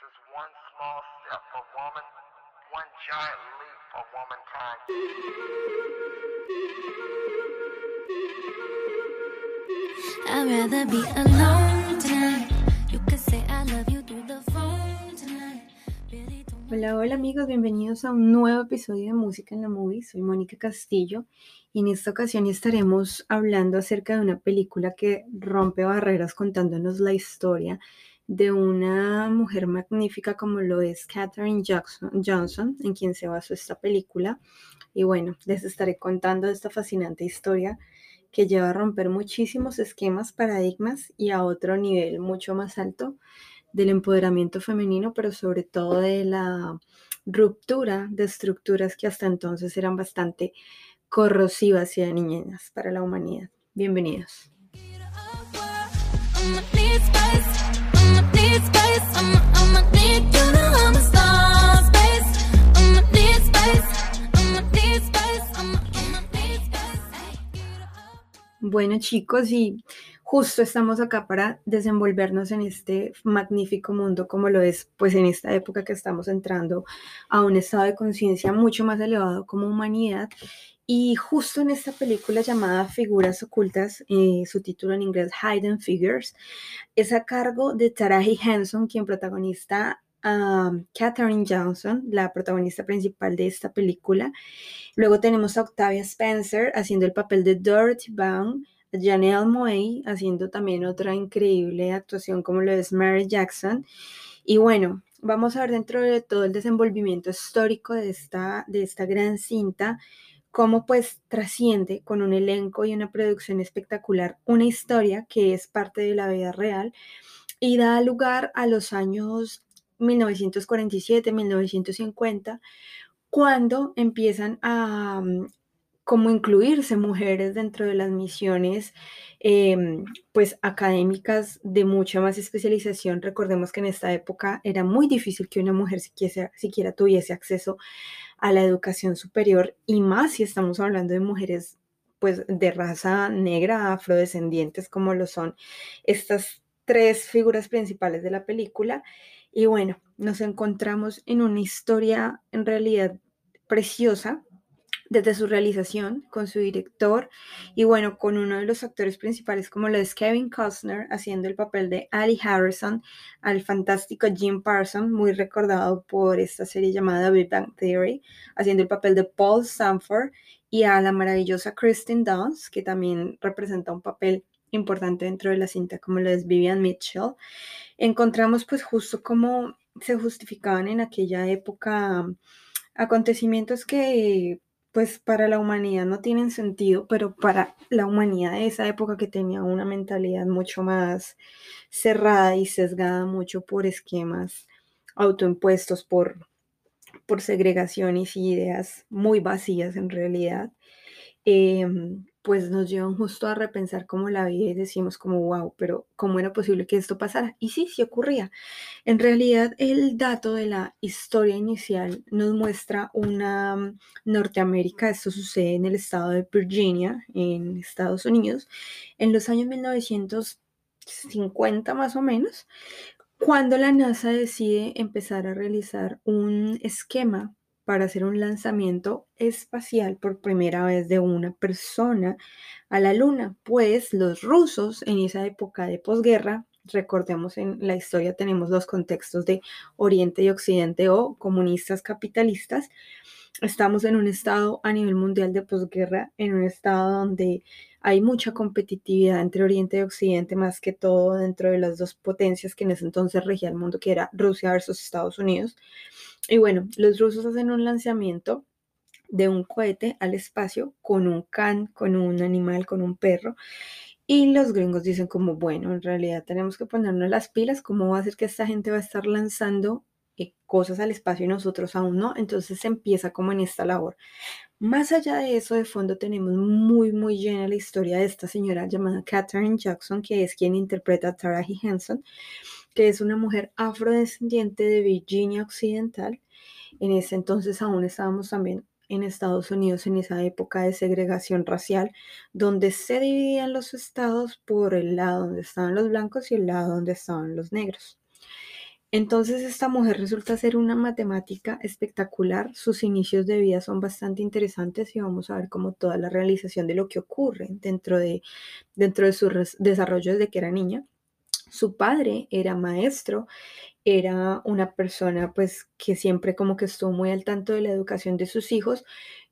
is one small step for woman, one giant leap for womankind. I'd rather be alone tonight. You could say I love you through the phone tonight. Really don't Hola, hola amigos, bienvenidos a un nuevo episodio de Música en la Movie. Soy Mónica Castillo y en esta ocasión estaremos hablando acerca de una película que rompe barreras contándonos la historia de una mujer magnífica como lo es Katherine Jackson, Johnson, en quien se basó esta película. Y bueno, les estaré contando esta fascinante historia que lleva a romper muchísimos esquemas, paradigmas y a otro nivel mucho más alto del empoderamiento femenino, pero sobre todo de la ruptura de estructuras que hasta entonces eran bastante corrosivas y dañinas para la humanidad. Bienvenidos. Bueno chicos, y justo estamos acá para desenvolvernos en este magnífico mundo como lo es, pues en esta época que estamos entrando a un estado de conciencia mucho más elevado como humanidad. Y justo en esta película llamada Figuras Ocultas, eh, su título en inglés Hidden Figures, es a cargo de Taraji Henson, quien protagoniza a Katherine Johnson, la protagonista principal de esta película. Luego tenemos a Octavia Spencer haciendo el papel de Dorothy Baum, a Janelle Moe haciendo también otra increíble actuación como lo es Mary Jackson. Y bueno, vamos a ver dentro de todo el desenvolvimiento histórico de esta, de esta gran cinta, cómo pues trasciende con un elenco y una producción espectacular una historia que es parte de la vida real y da lugar a los años 1947, 1950, cuando empiezan a mm, como incluirse mujeres dentro de las misiones em, pues académicas de mucha más especialización. Recordemos que en esta época era muy difícil que una mujer siquiera, siquiera tuviese acceso a la educación superior y más si estamos hablando de mujeres pues de raza negra, afrodescendientes como lo son estas tres figuras principales de la película. Y bueno, nos encontramos en una historia en realidad preciosa desde su realización con su director y bueno, con uno de los actores principales como lo es Kevin Costner haciendo el papel de Ali Harrison, al fantástico Jim Parsons, muy recordado por esta serie llamada Big Bang Theory, haciendo el papel de Paul Sanford y a la maravillosa Kristen Dunst, que también representa un papel importante dentro de la cinta como lo es Vivian Mitchell. Encontramos pues justo cómo se justificaban en aquella época acontecimientos que pues para la humanidad no tienen sentido, pero para la humanidad de esa época que tenía una mentalidad mucho más cerrada y sesgada mucho por esquemas autoimpuestos, por, por segregaciones y ideas muy vacías en realidad, em, pues nos llevan justo a repensar cómo la vida y decimos como, wow, pero ¿cómo era posible que esto pasara? Y sí, sí ocurría. En realidad, el dato de la historia inicial nos muestra una mm, Norteamérica, esto sucede en el estado de Virginia, en Estados Unidos, en los años 1950 más o menos, cuando la NASA decide empezar a realizar un esquema para hacer un lanzamiento espacial por primera vez de una persona a la Luna, pues los rusos en esa época de posguerra, recordemos en la historia tenemos los contextos de Oriente y Occidente o comunistas capitalistas, estamos en un estado a nivel mundial de posguerra, en un estado donde hay mucha competitividad entre Oriente y Occidente, más que todo dentro de las dos potencias que en ese entonces regía el mundo, que era Rusia versus Estados Unidos. Y bueno, los rusos hacen un lanzamiento de un cohete al espacio con un can, con un animal, con un perro. Y los gringos dicen como, bueno, en realidad tenemos que ponernos las pilas, ¿cómo va a ser que esta gente va a estar lanzando cosas al espacio y nosotros aún no? Entonces se empieza como en esta labor. Más allá de eso, de fondo tenemos muy, muy llena la historia de esta señora llamada Katherine Jackson, que es quien interpreta a Taraji Henson, que es una mujer afrodescendiente de Virginia Occidental. En ese entonces aún estábamos también en Estados Unidos en esa época de segregación racial, donde se dividían los estados por el lado donde estaban los blancos y el lado donde estaban los negros. Entonces esta mujer resulta ser una matemática espectacular, sus inicios de vida son bastante interesantes y vamos a ver como toda la realización de lo que ocurre dentro de, dentro de su desarrollo desde que era niña. Su padre era maestro, era una persona pues que siempre como que estuvo muy al tanto de la educación de sus hijos,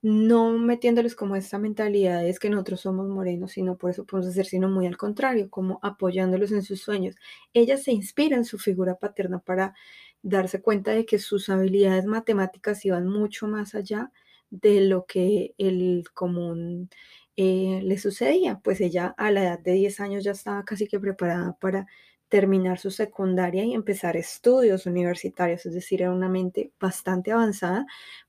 no metiéndoles como esta mentalidad es que nosotros somos morenos, sino por eso podemos hacer, sino muy al contrario, como apoyándolos en sus sueños. Ella se inspira en su figura paterna para darse cuenta de que sus habilidades matemáticas iban mucho más allá de lo que el común eh, le sucedía. Pues ella a la edad de 10 años ya estaba casi que preparada para terminar su secundaria y empezar estudios universitarios, es decir, era una mente bastante avanzada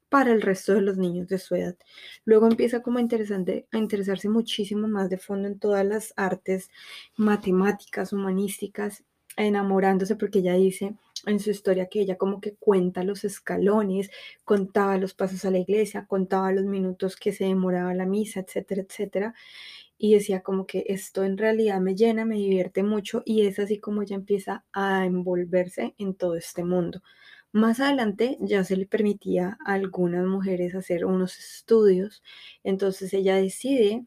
para el resto de los niños de su edad. Luego empieza como interesante, a interesarse muchísimo más de fondo en todas las artes matemáticas, humanísticas, enamorándose porque ella dice en su historia que ella como que cuenta los escalones, contaba los pasos a la iglesia, contaba los minutos que se demoraba la misa, etcétera, etcétera. Y decía como que esto en realidad me llena, me divierte mucho y es así como ella empieza a envolverse en todo este mundo. Más adelante ya se le permitía a algunas mujeres hacer unos estudios, entonces ella decide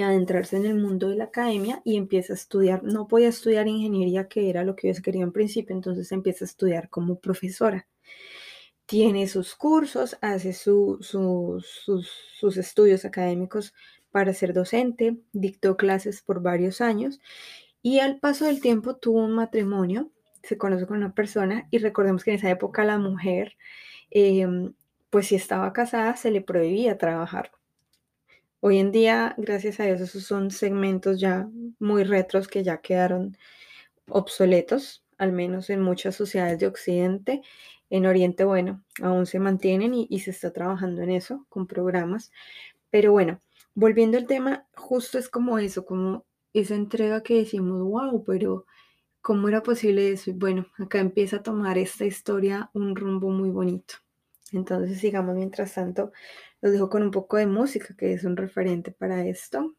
adentrarse en el mundo de la academia y empieza a estudiar, no podía estudiar ingeniería, que era lo que yo quería en principio, entonces empieza a estudiar como profesora. Tiene sus cursos, hace su, su, sus, sus estudios académicos para ser docente, dictó clases por varios años y al paso del tiempo tuvo un matrimonio, se conoce con una persona y recordemos que en esa época la mujer, eh, pues si estaba casada, se le prohibía trabajar. Hoy en día, gracias a Dios, esos son segmentos ya muy retros que ya quedaron obsoletos, al menos en muchas sociedades de Occidente. En Oriente, bueno, aún se mantienen y, y se está trabajando en eso con programas. Pero bueno, volviendo al tema, justo es como eso, como esa entrega que decimos, wow, pero ¿cómo era posible eso? Y bueno, acá empieza a tomar esta historia un rumbo muy bonito. Entonces, sigamos mientras tanto, los dejo con un poco de música, que es un referente para esto.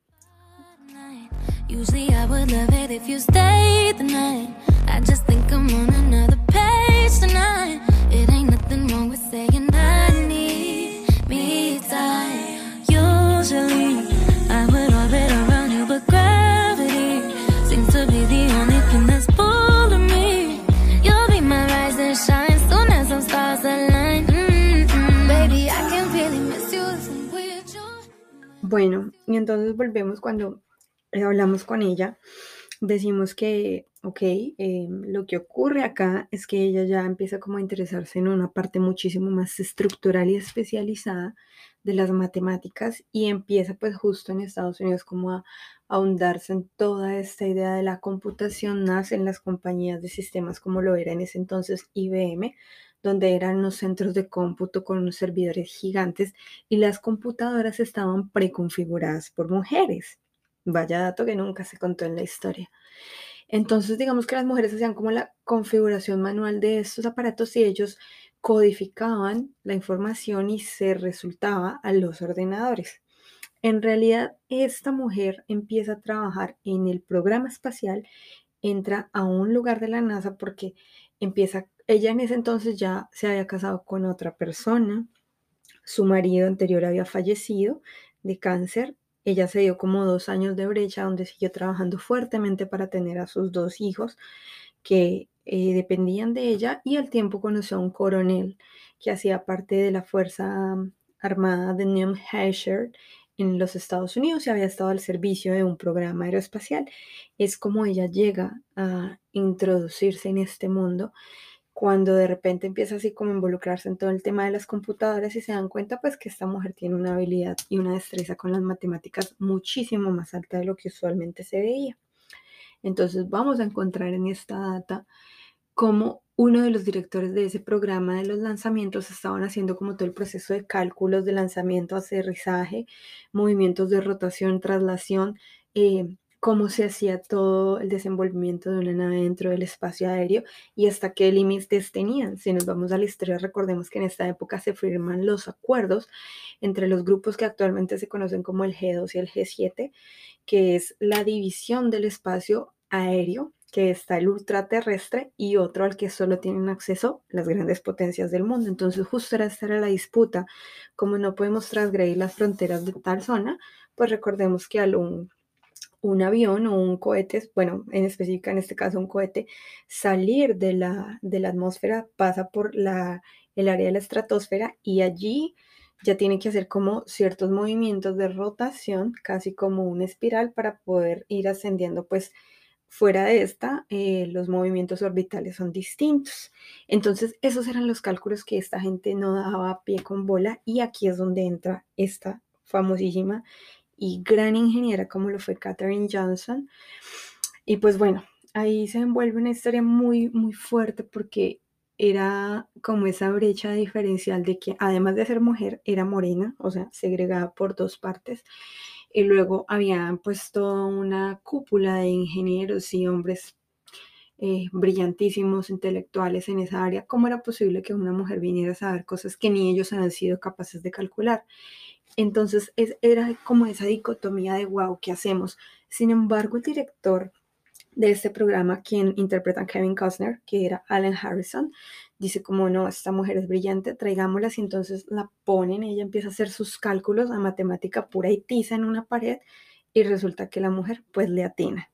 Bueno, y entonces volvemos cuando eh, hablamos con ella, decimos que, ok, eh, lo que ocurre acá es que ella ya empieza como a interesarse en una parte muchísimo más estructural y especializada de las matemáticas y empieza pues justo en Estados Unidos como a ahondarse en toda esta idea de la computación, nace en las compañías de sistemas como lo era en ese entonces IBM, donde eran los centros de cómputo con unos servidores gigantes y las computadoras estaban preconfiguradas por mujeres. Vaya dato que nunca se contó en la historia. Entonces, digamos que las mujeres hacían como la configuración manual de estos aparatos y ellos codificaban la información y se resultaba a los ordenadores. En realidad, esta mujer empieza a trabajar en el programa espacial, entra a un lugar de la NASA porque empieza, ella en ese entonces ya se había casado con otra persona, su marido anterior había fallecido de cáncer, ella se dio como dos años de brecha donde siguió trabajando fuertemente para tener a sus dos hijos que eh, dependían de ella y al tiempo conoció a un coronel que hacía parte de la Fuerza Armada de New Hampshire en los Estados Unidos y había estado al servicio de un programa aeroespacial. Es como ella llega a introducirse en este mundo cuando de repente empieza así como a involucrarse en todo el tema de las computadoras y se dan cuenta pues que esta mujer tiene una habilidad y una destreza con las matemáticas muchísimo más alta de lo que usualmente se veía. Entonces vamos a encontrar en esta data cómo uno de los directores de ese programa de los lanzamientos estaban haciendo como todo el proceso de cálculos de lanzamiento, aterrizaje, movimientos de rotación, traslación, eh, cómo se hacía todo el desenvolvimiento de una nave dentro del espacio aéreo y hasta qué límites tenían. Si nos vamos a la historia, recordemos que en esta época se firman los acuerdos entre los grupos que actualmente se conocen como el G2 y el G7, que es la división del espacio aéreo que está el ultraterrestre y otro al que solo tienen acceso las grandes potencias del mundo. Entonces justo era esta era la disputa, como no podemos transgredir las fronteras de tal zona, pues recordemos que al un, un avión o un cohete, bueno, en específico en este caso un cohete, salir de la, de la atmósfera pasa por la, el área de la estratosfera y allí ya tiene que hacer como ciertos movimientos de rotación, casi como una espiral para poder ir ascendiendo pues Fuera de esta, eh, los movimientos orbitales son distintos. Entonces, esos eran los cálculos que esta gente no daba a pie con bola y aquí es donde entra esta famosísima y gran ingeniera como lo fue Katherine Johnson. Y pues bueno, ahí se envuelve una historia muy, muy fuerte porque era como esa brecha diferencial de que además de ser mujer, era morena, o sea, segregada por dos partes y luego habían puesto una cúpula de ingenieros y hombres eh, brillantísimos, intelectuales en esa área. ¿Cómo era posible que una mujer viniera a saber cosas que ni ellos han sido capaces de calcular? Entonces era como esa dicotomía de wow, ¿qué hacemos? Sin embargo, el director de este programa, quien interpreta a Kevin Costner, que era Alan Harrison, dice como no, esta mujer es brillante, traigámosla y entonces la ponen, ella empieza a hacer sus cálculos a matemática pura y tiza en una pared y resulta que la mujer pues le atina.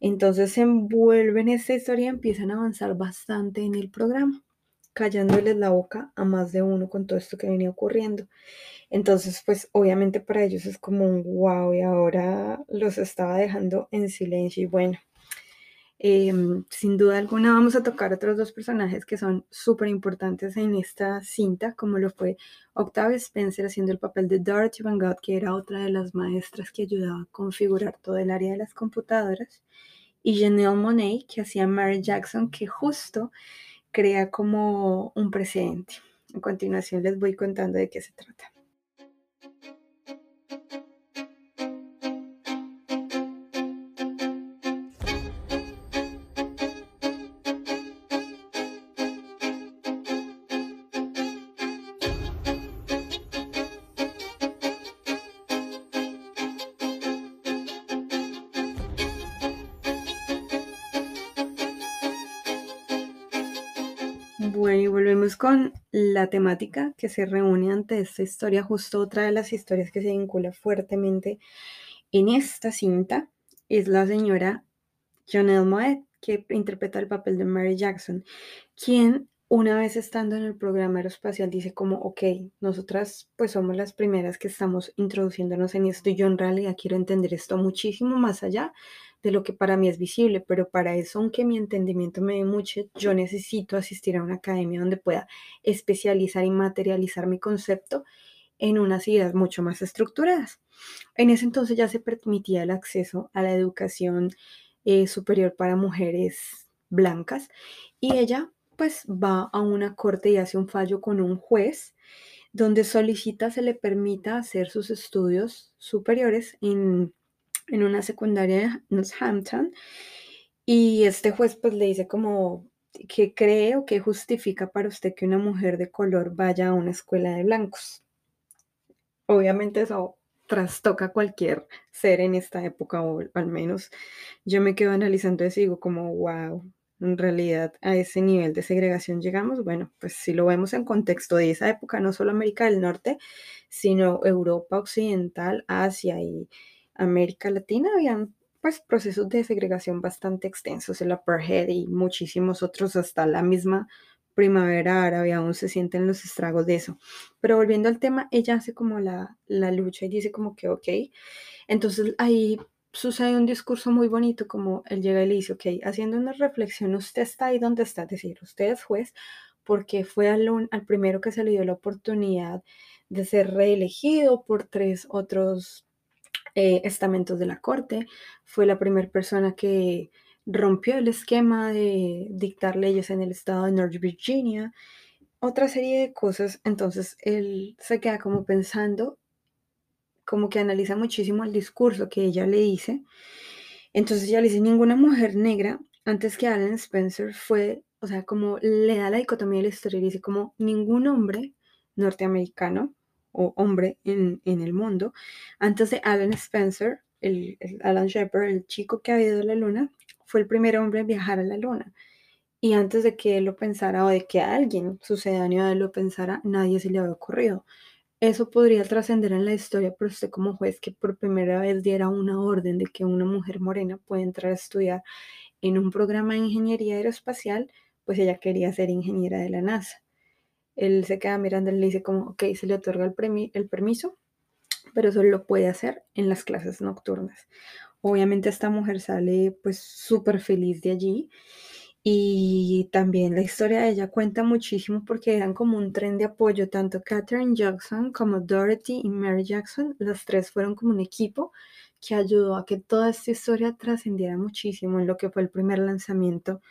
Entonces se envuelven en esta historia y empiezan a avanzar bastante en el programa, callándoles la boca a más de uno con todo esto que venía ocurriendo. Entonces, pues obviamente para ellos es como un wow y ahora los estaba dejando en silencio y bueno, Em, sin duda alguna vamos a tocar otros dos personajes que son súper importantes en esta cinta, como lo fue Octavia Spencer haciendo el papel de Dorothy Van Gogh, que era otra de las maestras que ayudaba a configurar todo el área de las computadoras, y Janelle Monet, que hacía Mary Jackson, que justo crea como un precedente. A continuación les voy contando de qué se trata. Bueno, y volvemos con la temática que se reúne ante esta historia, justo otra de las historias que se vincula fuertemente en esta cinta es la señora Janelle Moet, que interpreta el papel de Mary Jackson, quien una vez estando en el programa aeroespacial dice como, ok, nosotras pues somos las primeras que estamos introduciéndonos en esto y yo en realidad quiero entender esto muchísimo más allá de lo que para mí es visible, pero para eso, aunque mi entendimiento me dé mucho, yo necesito asistir a una academia donde pueda especializar y materializar mi concepto en unas ideas mucho más estructuradas. En ese entonces ya se permitía el acceso a la educación eh, superior para mujeres blancas y ella pues va a una corte y hace un fallo con un juez donde solicita se le permita hacer sus estudios superiores en en una secundaria de Northampton y este juez pues le dice como que cree o que justifica para usted que una mujer de color vaya a una escuela de blancos. Obviamente eso trastoca cualquier ser en esta época o al menos yo me quedo analizando eso y digo como wow, en realidad a ese nivel de segregación llegamos. Bueno, pues si lo vemos en contexto de esa época, no solo América del Norte, sino Europa Occidental, Asia y América Latina habían pues procesos de segregación bastante extensos, el apartheid y muchísimos otros, hasta la misma primavera árabe aún se sienten los estragos de eso. Pero volviendo al tema, ella hace como la, la lucha y dice como que, ok, entonces ahí sucede un discurso muy bonito como él llega y le dice, ok, haciendo una reflexión, usted está ahí donde está, es decir, usted es juez porque fue al, al primero que se le dio la oportunidad de ser reelegido por tres otros eh, estamentos de la corte, fue la primera persona que rompió el esquema de dictar leyes en el estado de North Virginia, otra serie de cosas, entonces él se queda como pensando, como que analiza muchísimo el discurso que ella le dice, entonces ella le dice, ninguna mujer negra antes que Alan Spencer fue, o sea, como le da la dicotomía de la historia dice como ningún hombre norteamericano o hombre en, el mundo, antes de Alan Spencer, el, Alan Shepard, el chico que ha ido a la luna, fue el primer hombre en viajar a la luna. Y antes de que él lo pensara o de que alguien sucedáneo él lo pensara, nadie se le había ocurrido. Eso podría trascender en la historia, pero usted como juez que por primera vez diera una orden de que una mujer morena puede entrar a estudiar en un programa de ingeniería aeroespacial, pues ella quería ser ingeniera de la NASA. Él se queda mirando y le dice como, ok, se le otorga el, permiso, pero solo lo puede hacer en las clases nocturnas. Obviamente esta mujer sale pues súper feliz de allí y también la historia de ella cuenta muchísimo porque eran como un tren de apoyo, tanto Katherine Jackson como Dorothy y Mary Jackson, las tres fueron como un equipo que ayudó a que toda esta historia trascendiera muchísimo en lo que fue el primer lanzamiento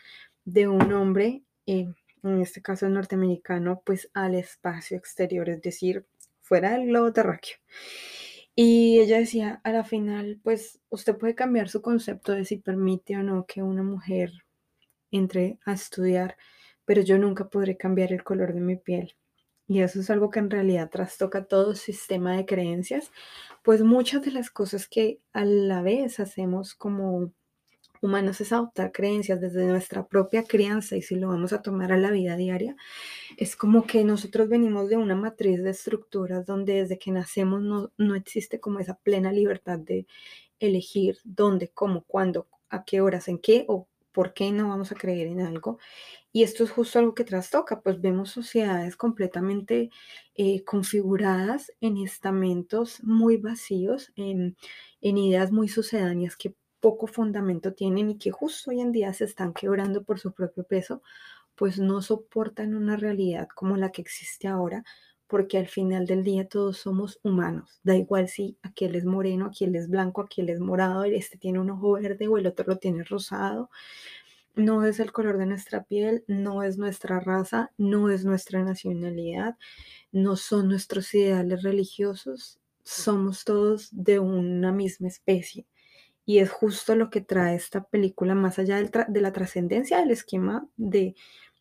de un hombre, eh, en este caso norteamericano, pues al espacio exterior, es decir, fuera del globo terráqueo. Y ella decía, a la final, pues usted puede cambiar su concepto de si permite o no que una mujer entre a estudiar, pero yo nunca podré cambiar el color de mi piel. Y eso es algo que en realidad trastoca todo sistema de creencias, pues muchas de las cosas que a la vez hacemos como humanos es adoptar creencias desde nuestra propia crianza y si lo vamos a tomar a la vida diaria, es como que nosotros venimos de una matriz de estructuras donde desde que nacemos no, no existe como esa plena libertad de elegir dónde, cómo, cuándo, a qué horas, en qué o por qué no vamos a creer en algo. Y esto es justo algo que trastoca, pues vemos sociedades completamente eh, configuradas en estamentos muy vacíos, en, en ideas muy sucedáneas que poco fundamento tienen y que justo hoy en día se están quebrando por su propio peso, pues no soportan una realidad como la que existe ahora, porque al final del día todos somos humanos. Da igual si aquel es moreno, aquel es blanco, aquel es morado, este tiene un ojo verde o el otro lo tiene rosado. No es el color de nuestra piel, no es nuestra raza, no es nuestra nacionalidad, no son nuestros ideales religiosos, somos todos de una misma especie. Y es justo lo que trae esta película, más allá de la trascendencia del esquema de,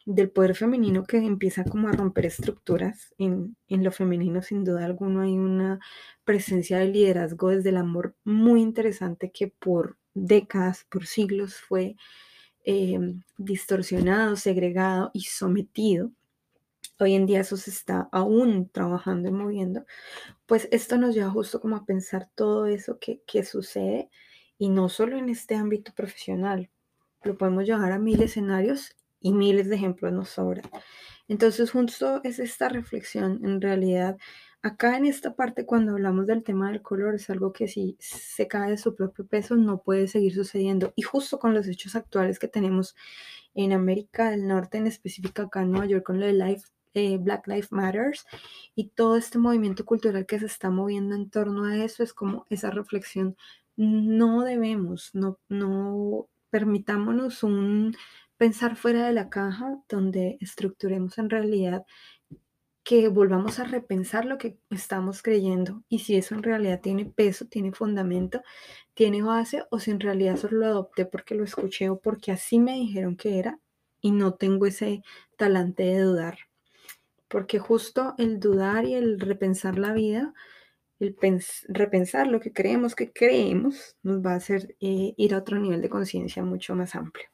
del poder femenino que empieza como a romper estructuras. En, en lo femenino, sin duda alguna, hay una presencia de liderazgo desde el amor muy interesante que por décadas, por siglos fue eh, distorsionado, segregado y sometido. Hoy en día eso se está aún trabajando y moviendo. Pues esto nos lleva justo como a pensar todo eso que, que sucede y no solo en este ámbito profesional, lo podemos llevar a mil escenarios y miles de ejemplos nos sobran. Entonces, justo es esta reflexión, en realidad, acá en esta parte, cuando hablamos del tema del color, es algo que si se cae de su propio peso, no puede seguir sucediendo. Y justo con los hechos actuales que tenemos en América del Norte, en específico acá en Nueva York, con lo de Life, eh, Black Lives Matters y todo este movimiento cultural que se está moviendo en torno a eso, es como esa reflexión no debemos, no, no permitámonos un pensar fuera de la caja donde estructuremos en realidad que volvamos a repensar lo que estamos creyendo y si eso en realidad tiene peso, tiene fundamento, tiene base o si en realidad solo lo adopté porque lo escuché o porque así me dijeron que era y no tengo ese talante de dudar. Porque justo el dudar y el repensar la vida el repensar lo que creemos que creemos nos va a hacer eh, ir a otro nivel de conciencia mucho más amplio.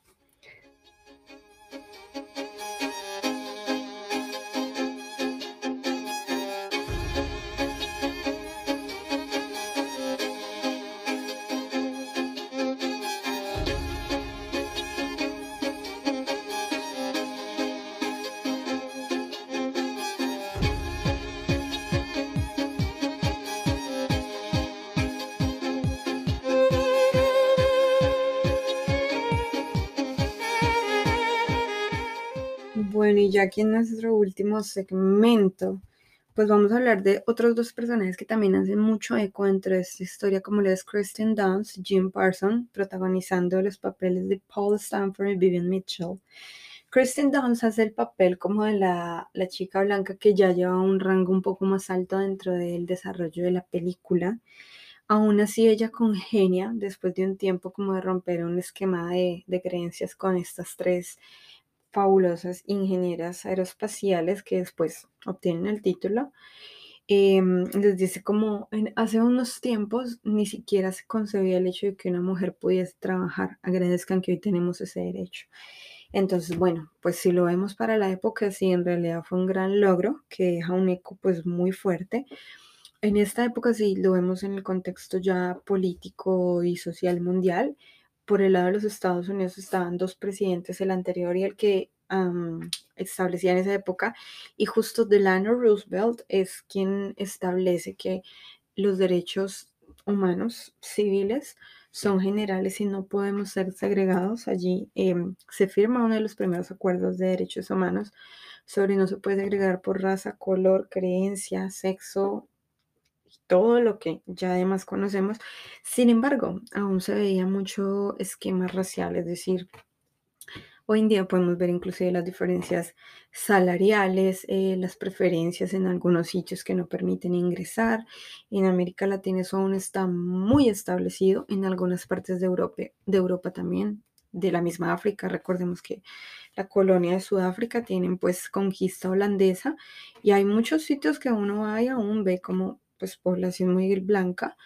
Ya aquí en nuestro último segmento, pues vamos a hablar de otros dos personajes que también hacen mucho eco dentro de esta historia, como lo es Kristen Dunst, Jim Parsons, protagonizando los papeles de Paul Stanford y Vivian Mitchell. Kristen Dunst hace el papel como de la, la chica blanca que ya lleva un rango un poco más alto dentro del desarrollo de la película. Aún así, ella congenia después de un tiempo como de romper un esquema de, de creencias con estas tres fabulosas ingenieras aeroespaciales que después obtienen el título. Em, les dice como hace unos tiempos ni siquiera se concebía el hecho de que una mujer pudiese trabajar. Agradezcan que hoy tenemos ese derecho. Entonces, bueno, pues si lo vemos para la época, sí, en realidad fue un gran logro que deja un eco pues muy fuerte. En esta época sí lo vemos en el contexto ya político y social mundial. Por el lado de los Estados Unidos estaban dos presidentes, el anterior y el que establecía en esa época, y justo Delano Roosevelt es quien establece que los derechos humanos civiles son generales y no podemos ser segregados. Allí em, se firma uno de los primeros acuerdos de derechos humanos sobre no se puede segregar por raza, color, creencia, sexo, todo lo que ya además conocemos. Sin embargo, aún se veía mucho esquema racial, es decir, Hoy en día podemos ver inclusive las diferencias salariales, eh, las preferencias en algunos sitios que no permiten ingresar. En América Latina eso aún está muy establecido, en algunas partes de Europa, de Europa también, de la misma África. Recordemos que la colonia de Sudáfrica tienen pues conquista holandesa y hay muchos sitios que uno va y aún ve como pues población muy blanca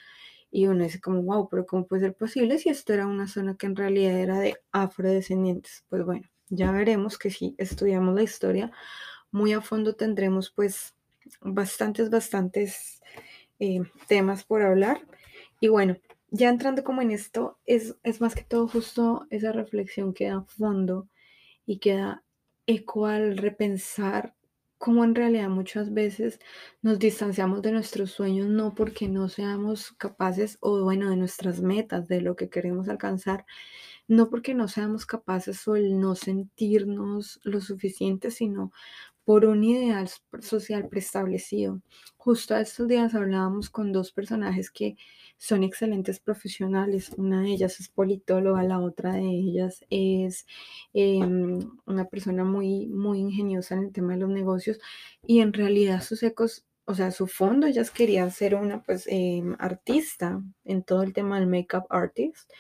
y uno dice como, wow, pero ¿cómo puede ser posible si esto era una zona que en realidad era de afrodescendientes? Pues bueno, ya veremos que si estudiamos la historia muy a fondo tendremos pues bastantes, bastantes eh, temas por hablar. Y bueno, ya entrando como en esto, es, es más que todo justo esa reflexión que da fondo y que da eco al repensar cómo en realidad muchas veces nos distanciamos de nuestros sueños no porque no seamos capaces o bueno de nuestras metas, de lo que queremos alcanzar, no porque no seamos capaces o el no sentirnos lo suficiente, sino por un ideal social preestablecido. Justo a estos días hablábamos con dos personajes que son excelentes profesionales. Una de ellas es politóloga, la otra de ellas es em, una persona muy, muy ingeniosa en el tema de los negocios y en realidad sus ecos, o sea, su fondo, ellas querían ser una pues em, artista en todo el tema del makeup artist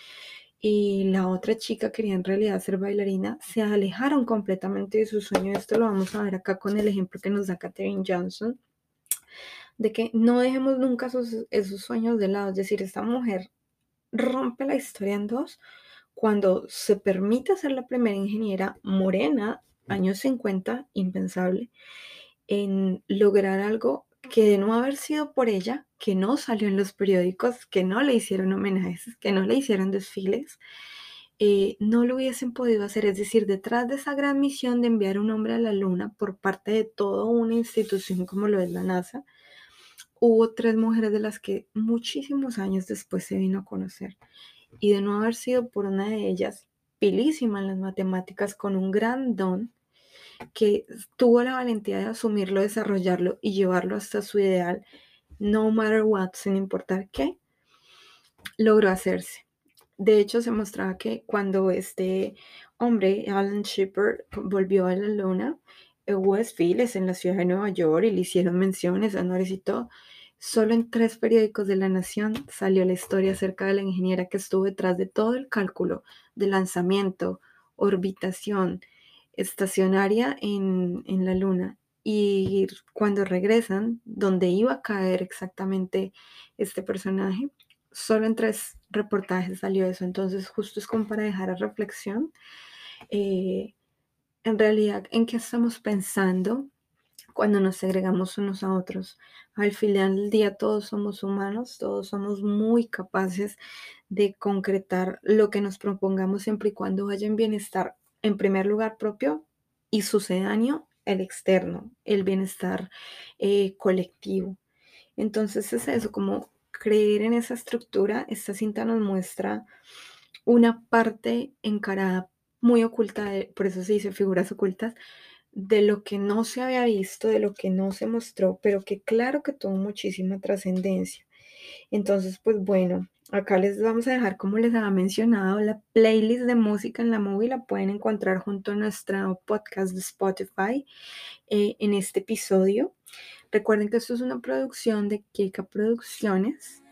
y la otra chica quería en realidad ser bailarina, se alejaron completamente de su sueño. Esto lo vamos a ver acá con el ejemplo que nos da Katherine Johnson, de que no dejemos nunca esos, esos sueños de lado. Es decir, esta mujer rompe la historia en dos cuando se permite ser la primera ingeniera morena, años 50, impensable, en lograr algo que de no haber sido por ella, que no salió en los periódicos, que no le hicieron homenajes, que no le hicieron desfiles, eh, no lo hubiesen podido hacer. Es decir, detrás de esa gran misión de enviar un hombre a la luna por parte de toda una institución como lo es la NASA, hubo tres mujeres de las que muchísimos años después se vino a conocer. Y de no haber sido por una de ellas, pilísima en las matemáticas, con un gran don, que tuvo la valentía de asumirlo, desarrollarlo y llevarlo hasta su ideal, no matter what, sin importar qué, logró hacerse. De hecho, se mostraba que cuando este hombre, Alan Shepard, volvió a la luna, eh, hubo desfiles en la ciudad de Nueva York y le hicieron menciones, honores y todo. Solo en tres periódicos de la nación salió la historia acerca de la ingeniera que estuvo detrás de todo el cálculo de lanzamiento, orbitación, estacionaria en, en la luna. Y cuando regresan, donde iba a caer exactamente este personaje, solo en tres reportajes salió eso. Entonces, justo es como para dejar a reflexión. eh, en realidad, ¿en qué estamos pensando cuando nos segregamos unos a otros? Al final del día, todos somos humanos, todos somos muy capaces de concretar lo que nos propongamos siempre y cuando vaya en bienestar, en primer lugar propio y sucedáneo, el externo, el bienestar eh, colectivo. Entonces es eso, como creer en esa estructura. Esta cinta nos muestra una parte encarada muy oculta, por eso se dice figuras ocultas, de lo que no se había visto, de lo que no se mostró, pero que claro que tuvo muchísima trascendencia. Entonces, pues bueno, acá les vamos a dejar, como les había mencionado, la playlist de música en la móvil la pueden encontrar junto a nuestro podcast de Spotify eh, en este episodio. Recuerden que esto es una producción de Kika Producciones.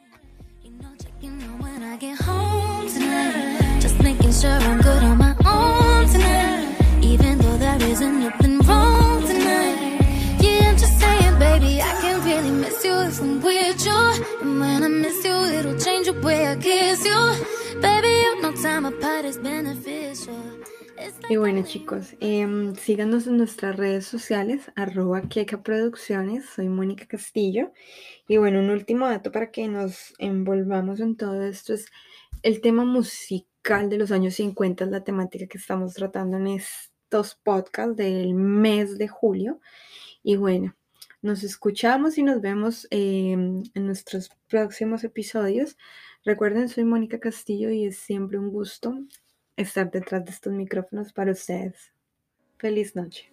You when I get home I you. Baby, you know time apart is beneficial. Like Y bueno chicos, em, síganos en nuestras redes sociales, arroba Queca Producciones, soy Mónica Castillo. Y bueno, un último dato para que nos envolvamos en todo esto es el tema musical de los años 50, es la temática que estamos tratando en estos podcasts del mes de julio. Y bueno, nos escuchamos y nos vemos em, en nuestros próximos episodios. Recuerden, soy Mónica Castillo y es siempre un gusto estar detrás de estos micrófonos para ustedes. Feliz noche.